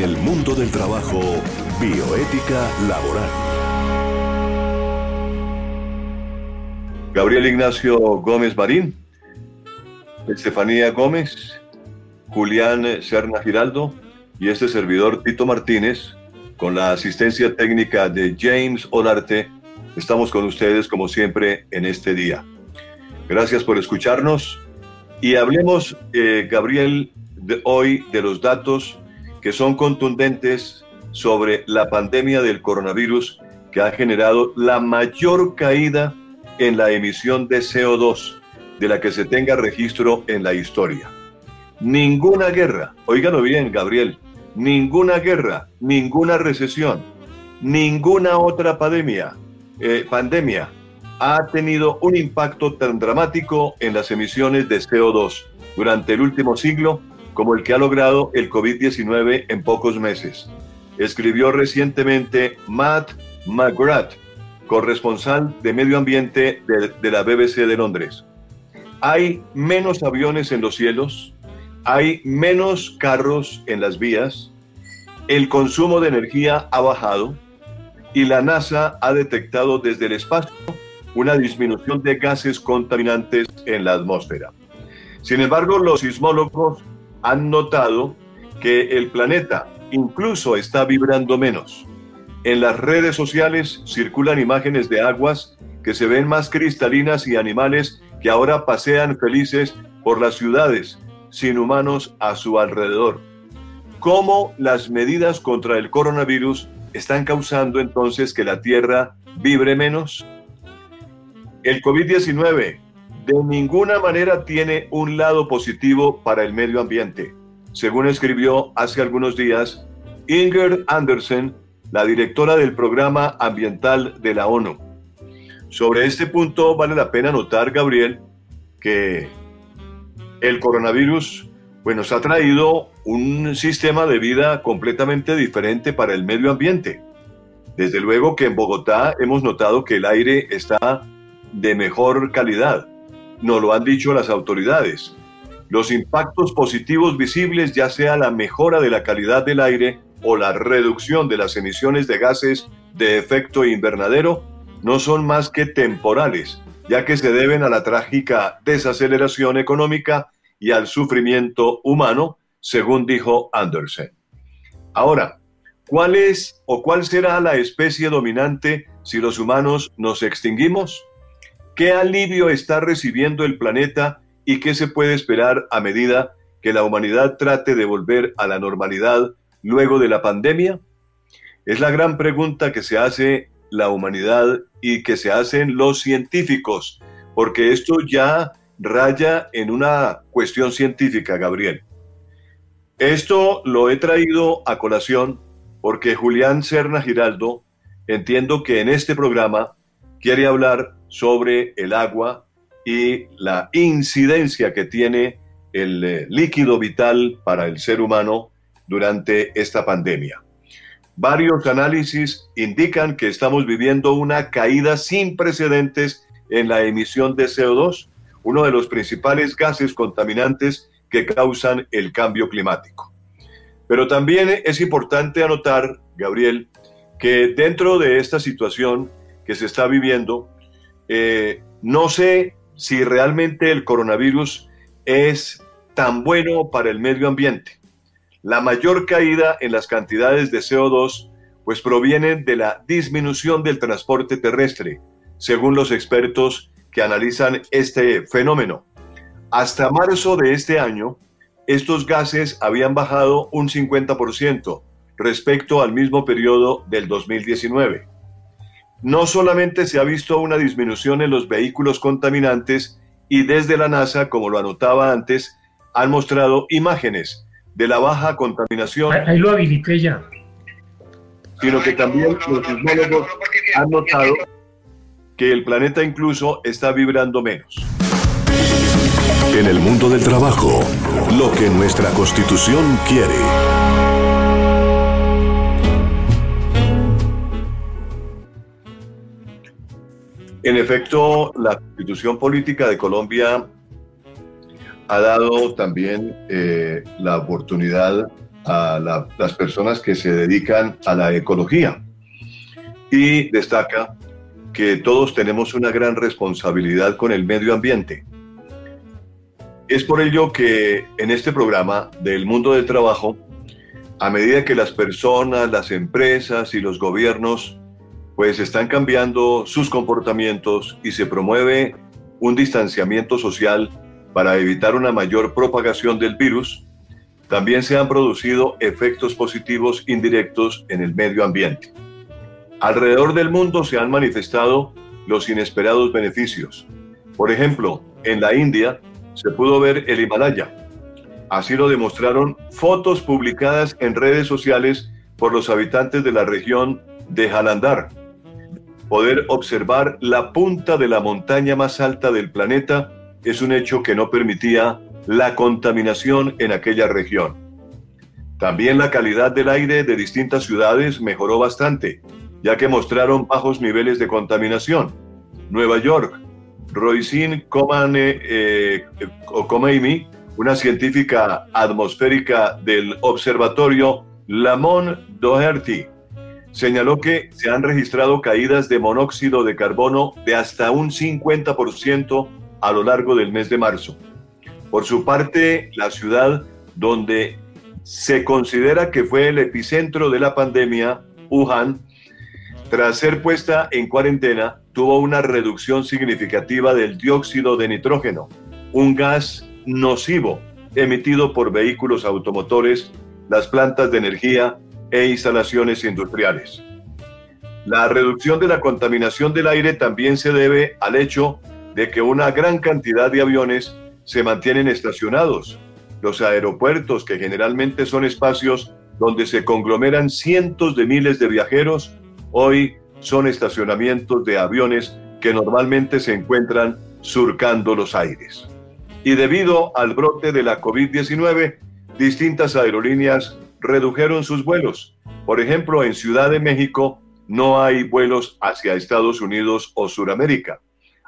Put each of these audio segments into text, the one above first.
El mundo del trabajo, bioética laboral. Gabriel Ignacio Gómez Marín, Estefanía Gómez, Julián Serna Giraldo y este servidor Tito Martínez, con la asistencia técnica de James Olarte, estamos con ustedes como siempre en este día. Gracias por escucharnos y hablemos, eh, Gabriel, de hoy de los datos que son contundentes sobre la pandemia del coronavirus que ha generado la mayor caída en la emisión de CO2 de la que se tenga registro en la historia. Ninguna guerra, oíganlo bien, Gabriel, ninguna guerra, ninguna recesión, ninguna otra pandemia, eh, pandemia ha tenido un impacto tan dramático en las emisiones de CO2 durante el último siglo como el que ha logrado el COVID-19 en pocos meses. Escribió recientemente Matt McGrath, corresponsal de medio ambiente de, la BBC de Londres. Hay menos aviones en los cielos, hay menos carros en las vías, el consumo de energía ha bajado y la NASA ha detectado desde el espacio una disminución de gases contaminantes en la atmósfera. Sin embargo, los sismólogos han notado que el planeta incluso está vibrando menos. En las redes sociales circulan imágenes de aguas que se ven más cristalinas y animales que ahora pasean felices por las ciudades sin humanos a su alrededor. ¿Cómo las medidas contra el coronavirus están causando entonces que la Tierra vibre menos? El COVID-19 de ninguna manera tiene un lado positivo para el medio ambiente, según escribió hace algunos días Inger Andersen, la directora del Programa Ambiental de la ONU. Sobre este punto vale la pena notar, Gabriel, que el coronavirus pues, nos ha traído un sistema de vida completamente diferente para el medio ambiente. Desde luego que en Bogotá hemos notado que el aire está de mejor calidad. Nos lo han dicho las autoridades. Los impactos positivos visibles, ya sea la mejora de la calidad del aire o la reducción de las emisiones de gases de efecto invernadero, no son más que temporales, ya que se deben a la trágica desaceleración económica y al sufrimiento humano, según dijo Andersen. Ahora, ¿cuál es o cuál será la especie dominante si los humanos nos extinguimos? ¿Qué alivio está recibiendo el planeta y qué se puede esperar a medida que la humanidad trate de volver a la normalidad luego de la pandemia? Es la gran pregunta que se hace la humanidad y que se hacen los científicos, porque esto ya raya en una cuestión científica, Gabriel. Esto lo he traído a colación porque Julián Serna Giraldo, entiendo que en este programa quiere hablar sobre el agua y la incidencia que tiene el eh, líquido vital para el ser humano durante esta pandemia. Varios análisis indican que estamos viviendo una caída sin precedentes en la emisión de CO2, uno de los principales gases contaminantes que causan el cambio climático. Pero también es importante anotar, Gabriel, que dentro de esta situación que se está viviendo, eh, no sé si realmente el coronavirus es tan bueno para el medio ambiente. La mayor caída en las cantidades de CO2 pues proviene de la disminución del transporte terrestre, según los expertos que analizan este fenómeno. Hasta marzo de este año, estos gases habían bajado un 50% respecto al mismo periodo del 2019 no solamente se ha visto una disminución en los vehículos contaminantes y desde la NASA, como lo anotaba antes, han mostrado imágenes de la baja contaminación. Ahí lo habilité ya. Sino que también los sismólogos han notado que el planeta incluso está vibrando menos. En el mundo del trabajo, lo que nuestra constitución quiere. En efecto, la constitución política de Colombia ha dado también eh, la oportunidad a las personas que se dedican a la ecología y destaca que todos tenemos una gran responsabilidad con el medio ambiente. Es por ello que en este programa del mundo del trabajo, a medida que las personas, las empresas y los gobiernos pues están cambiando sus comportamientos y se promueve un distanciamiento social para evitar una mayor propagación del virus, también se han producido efectos positivos indirectos en el medio ambiente. Alrededor del mundo se han manifestado los inesperados beneficios. Por ejemplo, en la India se pudo ver el Himalaya. Así lo demostraron fotos publicadas en redes sociales por los habitantes de la región de Jalandhar. Poder observar la punta de la montaña más alta del planeta es un hecho que no permitía la contaminación en aquella región. También la calidad del aire de distintas ciudades mejoró bastante, ya que mostraron bajos niveles de contaminación. Nueva York, Roisin Komane eh, una científica atmosférica del observatorio Lamont Doherty, señaló que se han registrado caídas de monóxido de carbono de hasta un 50% a lo largo del mes de marzo. Por su parte, la ciudad donde se considera que fue el epicentro de la pandemia, Wuhan, tras ser puesta en cuarentena, tuvo una reducción significativa del dióxido de nitrógeno, un gas nocivo emitido por vehículos automotores, las plantas de energía e instalaciones industriales. La reducción de la contaminación del aire también se debe al hecho de que una gran cantidad de aviones se mantienen estacionados. Los aeropuertos, que generalmente son espacios donde se conglomeran cientos de miles de viajeros, hoy son estacionamientos de aviones que normalmente se encuentran surcando los aires. Y debido al brote de la COVID-19, distintas aerolíneas redujeron sus vuelos. Por ejemplo, en Ciudad de México no hay vuelos hacia Estados Unidos o Sudamérica.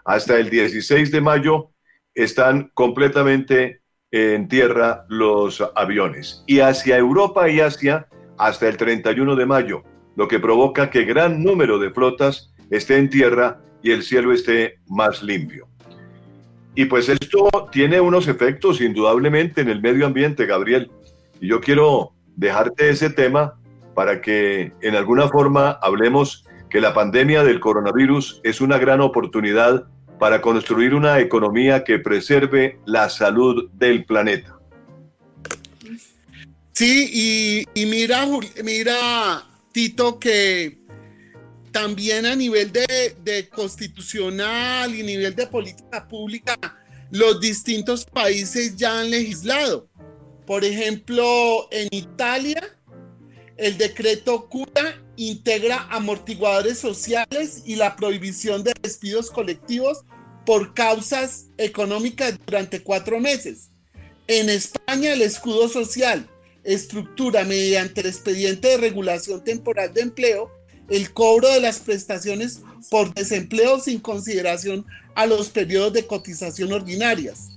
Hasta el 16 de mayo están completamente en tierra los aviones. Y hacia Europa y Asia hasta el 31 de mayo, lo que provoca que gran número de flotas esté en tierra y el cielo esté más limpio. Y pues esto tiene unos efectos indudablemente en el medio ambiente, Gabriel. Y yo quiero dejarte ese tema para que en alguna forma hablemos que la pandemia del coronavirus es una gran oportunidad para construir una economía que preserve la salud del planeta. Sí, y, mira, mira, Tito, que también a nivel de, de, constitucional y nivel de política pública, los distintos países ya han legislado. Por ejemplo, en Italia, el decreto CURA integra amortiguadores sociales y la prohibición de despidos colectivos por causas económicas durante cuatro meses. En España, el escudo social estructura mediante el expediente de regulación temporal de empleo el cobro de las prestaciones por desempleo sin consideración a los periodos de cotización ordinarias.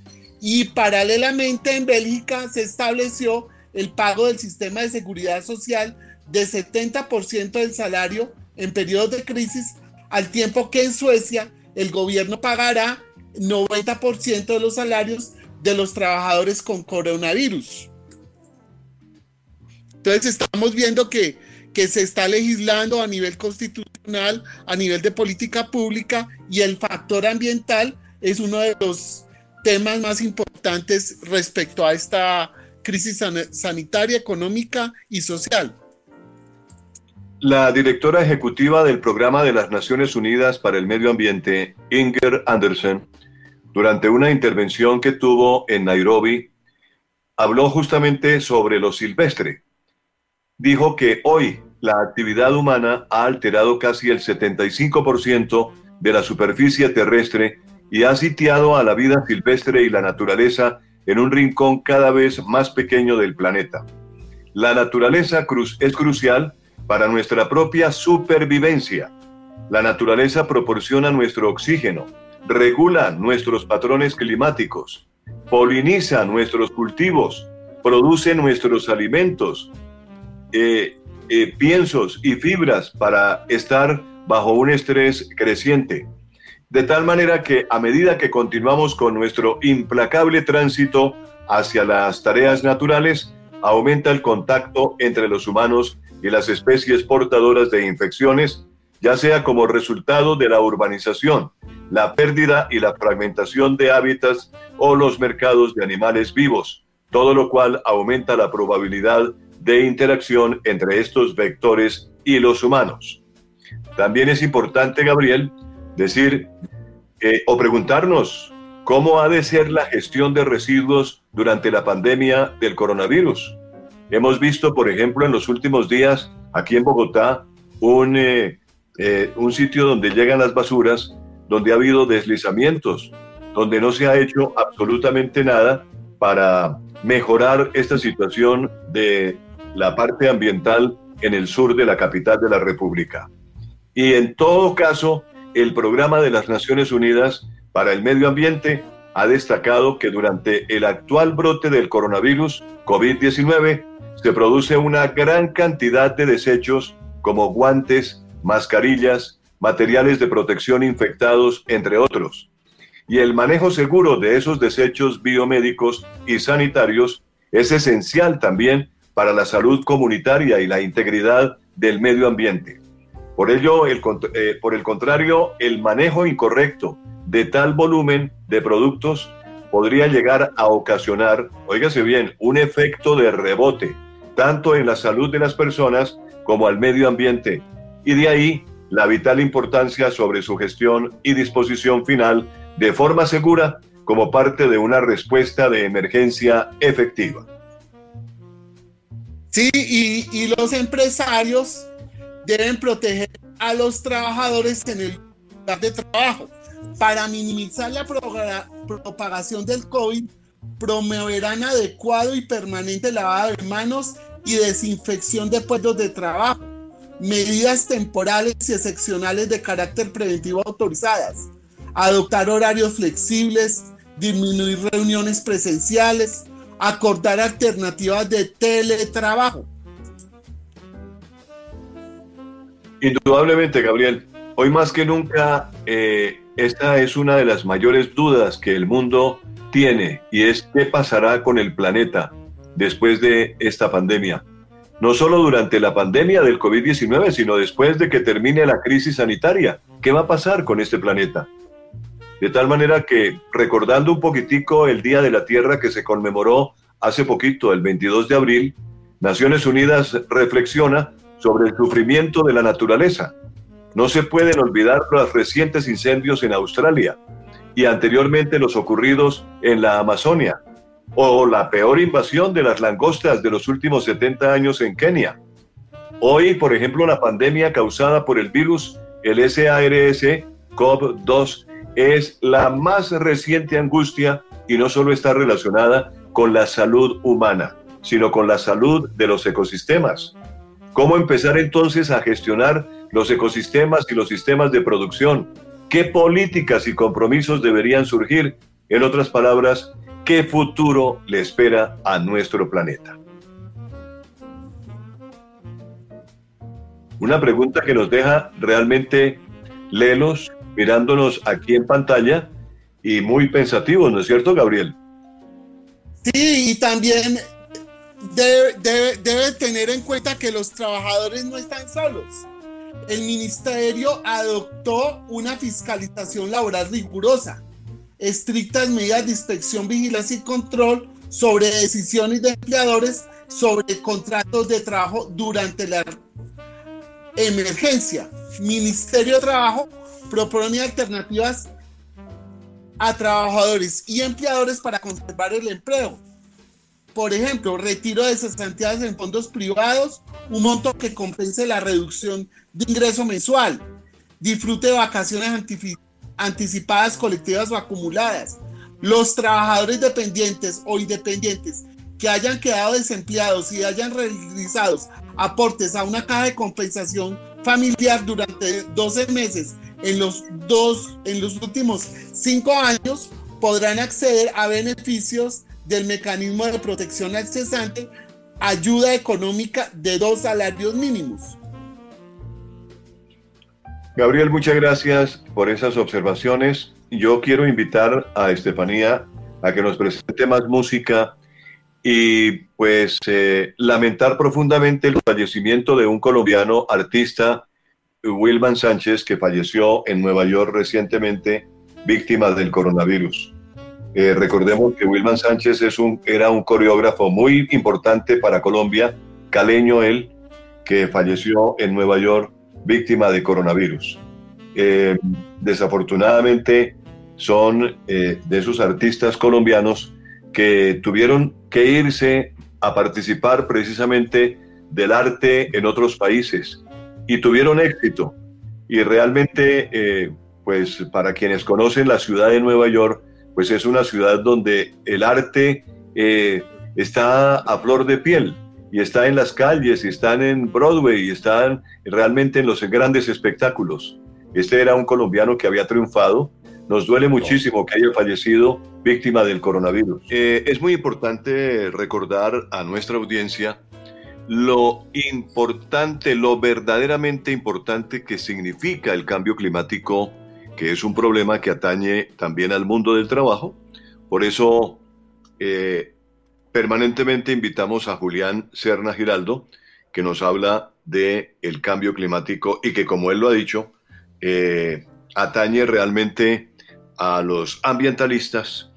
Y paralelamente en Bélgica se estableció el pago del sistema de seguridad social de 70% del salario en periodos de crisis, al tiempo que en Suecia el gobierno pagará 90% de los salarios de los trabajadores con coronavirus. Entonces estamos viendo que, que se está legislando a nivel constitucional, a nivel de política pública y el factor ambiental es uno de los temas más importantes respecto a esta crisis sanitaria, económica y social. La directora ejecutiva del Programa de las Naciones Unidas para el Medio Ambiente, Inger Andersen, durante una intervención que tuvo en Nairobi, habló justamente sobre lo silvestre. Dijo que hoy la actividad humana ha alterado casi el 75% de la superficie terrestre y ha sitiado a la vida silvestre y la naturaleza en un rincón cada vez más pequeño del planeta. La naturaleza es crucial para nuestra propia supervivencia. La naturaleza proporciona nuestro oxígeno, regula nuestros patrones climáticos, poliniza nuestros cultivos, produce nuestros alimentos, eh, eh, piensos y fibras para estar bajo un estrés creciente. De tal manera que a medida que continuamos con nuestro implacable tránsito hacia las tareas naturales, aumenta el contacto entre los humanos y las especies portadoras de infecciones, ya sea como resultado de la urbanización, la pérdida y la fragmentación de hábitats o los mercados de animales vivos, todo lo cual aumenta la probabilidad de interacción entre estos vectores y los humanos. También es importante, Gabriel, decir o preguntarnos cómo ha de ser la gestión de residuos durante la pandemia del coronavirus. Hemos visto, por ejemplo, en los últimos días, aquí en Bogotá, un, eh, eh, un sitio donde llegan las basuras, donde ha habido deslizamientos, donde no se ha hecho absolutamente nada para mejorar esta situación de la parte ambiental en el sur de la capital de la República. Y en todo caso, el Programa de las Naciones Unidas para el Medio Ambiente ha destacado que durante el actual brote del coronavirus COVID-19 se produce una gran cantidad de desechos como guantes, mascarillas, materiales de protección infectados, entre otros. Y el manejo seguro de esos desechos biomédicos y sanitarios es esencial también para la salud comunitaria y la integridad del medio ambiente. Por ello, el, eh, por el contrario, el manejo incorrecto de tal volumen de productos podría llegar a ocasionar, oígase bien, un efecto de rebote, tanto en la salud de las personas como al medio ambiente, y de ahí la vital importancia sobre su gestión y disposición final de forma segura como parte de una respuesta de emergencia efectiva. Sí, y, y los empresarios deben proteger a los trabajadores en el lugar de trabajo. Para minimizar la propagación del COVID, promoverán adecuado y permanente lavado de manos y desinfección de puestos de trabajo, medidas temporales y excepcionales de carácter preventivo autorizadas, adoptar horarios flexibles, disminuir reuniones presenciales, acordar alternativas de teletrabajo Indudablemente, Gabriel. Hoy más que nunca, eh, esta es una de las mayores dudas que el mundo tiene y es qué pasará con el planeta después de esta pandemia. No solo durante la pandemia del COVID-19, sino después de que termine la crisis sanitaria. ¿Qué va a pasar con este planeta? De tal manera que, recordando un poquitico el Día de la Tierra que se conmemoró hace poquito, el 22 de abril, Naciones Unidas reflexiona sobre el sufrimiento de la naturaleza. No se pueden olvidar los recientes incendios en Australia y anteriormente los ocurridos en la Amazonia, o la peor invasión de las langostas de los últimos 70 años en Kenia. Hoy, por ejemplo, la pandemia causada por el virus, el SARS-CoV-2, es la más reciente angustia y no solo está relacionada con la salud humana, sino con la salud de los ecosistemas. ¿Cómo empezar entonces a gestionar los ecosistemas y los sistemas de producción? ¿Qué políticas y compromisos deberían surgir? En otras palabras, ¿qué futuro le espera a nuestro planeta? Una pregunta que nos deja realmente lelos, mirándonos aquí en pantalla y muy pensativos, ¿no es cierto, Gabriel? Sí, y también debe, tener en cuenta que los trabajadores no están solos. El ministerio adoptó una fiscalización laboral rigurosa, estrictas medidas de inspección, vigilancia y control sobre decisiones de empleadores sobre contratos de trabajo durante la emergencia. Ministerio de Trabajo propone alternativas a trabajadores y empleadores para conservar el empleo por ejemplo, retiro de cesantías en fondos privados, un monto que compense la reducción de ingreso mensual, disfrute de vacaciones anticipadas, colectivas o acumuladas. Los trabajadores dependientes o independientes que hayan quedado desempleados y hayan realizado aportes a una caja de compensación familiar durante 12 meses en los, dos, en los últimos cinco años podrán acceder a beneficios del mecanismo de protección al cesante ayuda económica de dos salarios mínimos. Gabriel, muchas gracias por esas observaciones. Yo quiero invitar a Estefanía a que nos presente más música y pues eh, lamentar profundamente el fallecimiento de un colombiano artista, Wilman Sánchez, que falleció en Nueva York recientemente, víctima del coronavirus. Eh, recordemos que Wilman Sánchez es un, era un coreógrafo muy importante para Colombia, caleño él, que falleció en Nueva York víctima de coronavirus. Eh, desafortunadamente son eh, de esos artistas colombianos que tuvieron que irse a participar precisamente del arte en otros países y tuvieron éxito. Y realmente, pues para quienes conocen la ciudad de Nueva York, pues es una ciudad donde el arte está a flor de piel y está en las calles, y están en Broadway, y están realmente en los grandes espectáculos. Este era un colombiano que había triunfado. Nos duele muchísimo que haya fallecido víctima del coronavirus. Eh, es muy importante recordar a nuestra audiencia lo importante, lo verdaderamente importante que significa el cambio climático, que es un problema que atañe también al mundo del trabajo. Por eso eh, Permanentemente invitamos a Julián Serna Giraldo, que nos habla de el cambio climático y que, como él lo ha dicho, eh, atañe realmente a los ambientalistas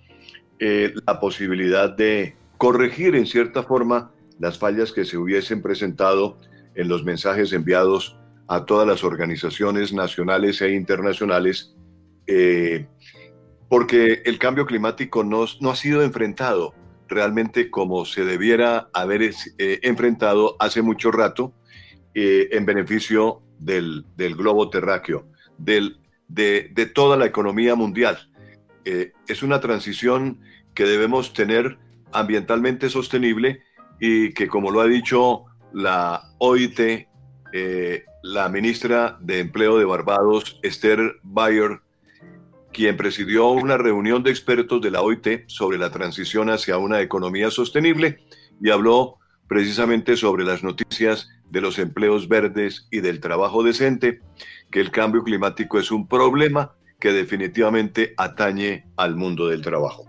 eh, la posibilidad de corregir en cierta forma las fallas que se hubiesen presentado en los mensajes enviados a todas las organizaciones nacionales e internacionales, eh, porque el cambio climático no, no ha sido enfrentado realmente como se debiera haber eh, enfrentado hace mucho rato eh, en beneficio del, globo terráqueo, del, de, toda la economía mundial. Es una transición que debemos tener ambientalmente sostenible y que, como lo ha dicho la OIT, la ministra de Empleo de Barbados, Esther Bayer, quien presidió una reunión de expertos de la OIT sobre la transición hacia una economía sostenible y habló precisamente sobre las noticias de los empleos verdes y del trabajo decente, que el cambio climático es un problema que definitivamente atañe al mundo del trabajo.